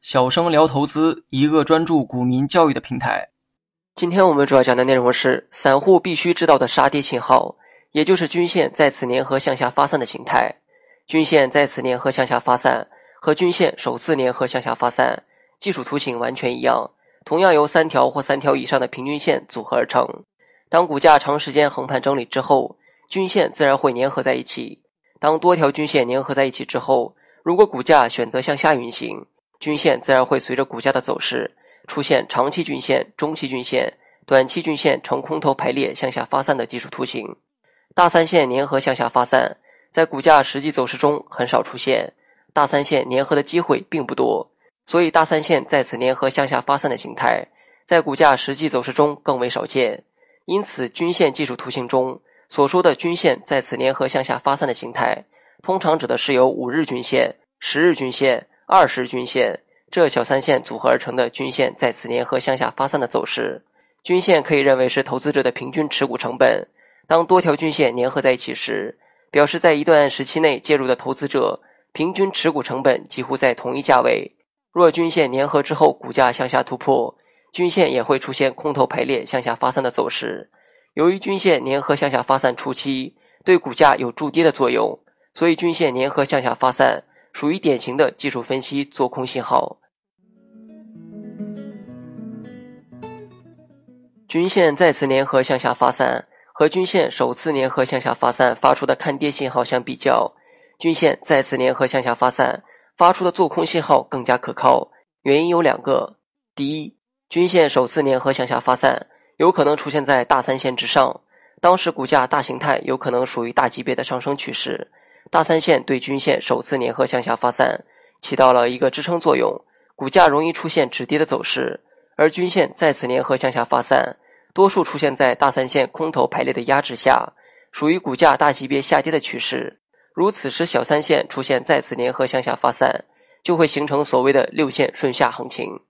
小生聊投资，一个专注股民教育的平台。今天我们主要讲的内容是散户必须知道的杀跌信号，也就是均线再次粘合向下发散的形态。均线再次粘合向下发散和均线首次粘合向下发散技术图形完全一样，同样由三条或三条以上的平均线组合而成。当股价长时间横盘整理之后，均线自然会粘合在一起。当多条均线粘合在一起之后，如果股价选择向下运行，均线自然会随着股价的走势出现长期均线、中期均线、短期均线呈空头排列向下发散的技术图形。大三线粘合向下发散，在股价实际走势中很少出现，大三线粘合的机会并不多，所以大三线再次粘合向下发散的形态，在股价实际走势中更为少见。因此，均线技术图形中所说的均线再次粘合向下发散的形态，通常指的是由五日均线、十日均线。二十日均线这小三线组合而成的均线再次粘合向下发散的走势，均线可以认为是投资者的平均持股成本。当多条均线粘合在一起时，表示在一段时期内介入的投资者平均持股成本几乎在同一价位。若均线粘合之后股价向下突破，均线也会出现空头排列向下发散的走势。由于均线粘合向下发散初期对股价有筑跌的作用，所以均线粘合向下发散。属于典型的技术分析做空信号。均线再次粘合向下发散，和均线首次粘合向下发散发出的看跌信号相比较，均线再次粘合向下发散发出的做空信号更加可靠。原因有两个：第一，均线首次粘合向下发散有可能出现在大三线之上，当时股价大形态有可能属于大级别的上升趋势。大三线对均线首次粘合向下发散，起到了一个支撑作用，股价容易出现止跌的走势；而均线再次粘合向下发散，多数出现在大三线空头排列的压制下，属于股价大级别下跌的趋势。如此时，小三线出现再次粘合向下发散，就会形成所谓的六线顺下行情。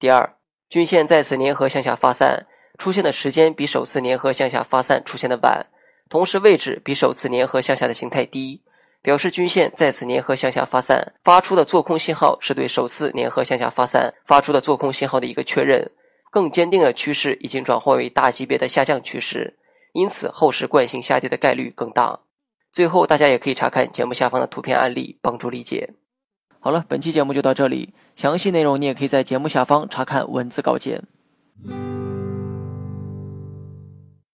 第二，均线再次粘合向下发散，出现的时间比首次粘合向下发散出现的晚，同时位置比首次粘合向下的形态低。表示均线再次粘合向下发散发出的做空信号，是对首次粘合向下发散发出的做空信号的一个确认，更坚定的趋势已经转换为大级别的下降趋势，因此后市惯性下跌的概率更大。最后，大家也可以查看节目下方的图片案例，帮助理解。好了，本期节目就到这里，详细内容你也可以在节目下方查看文字稿件。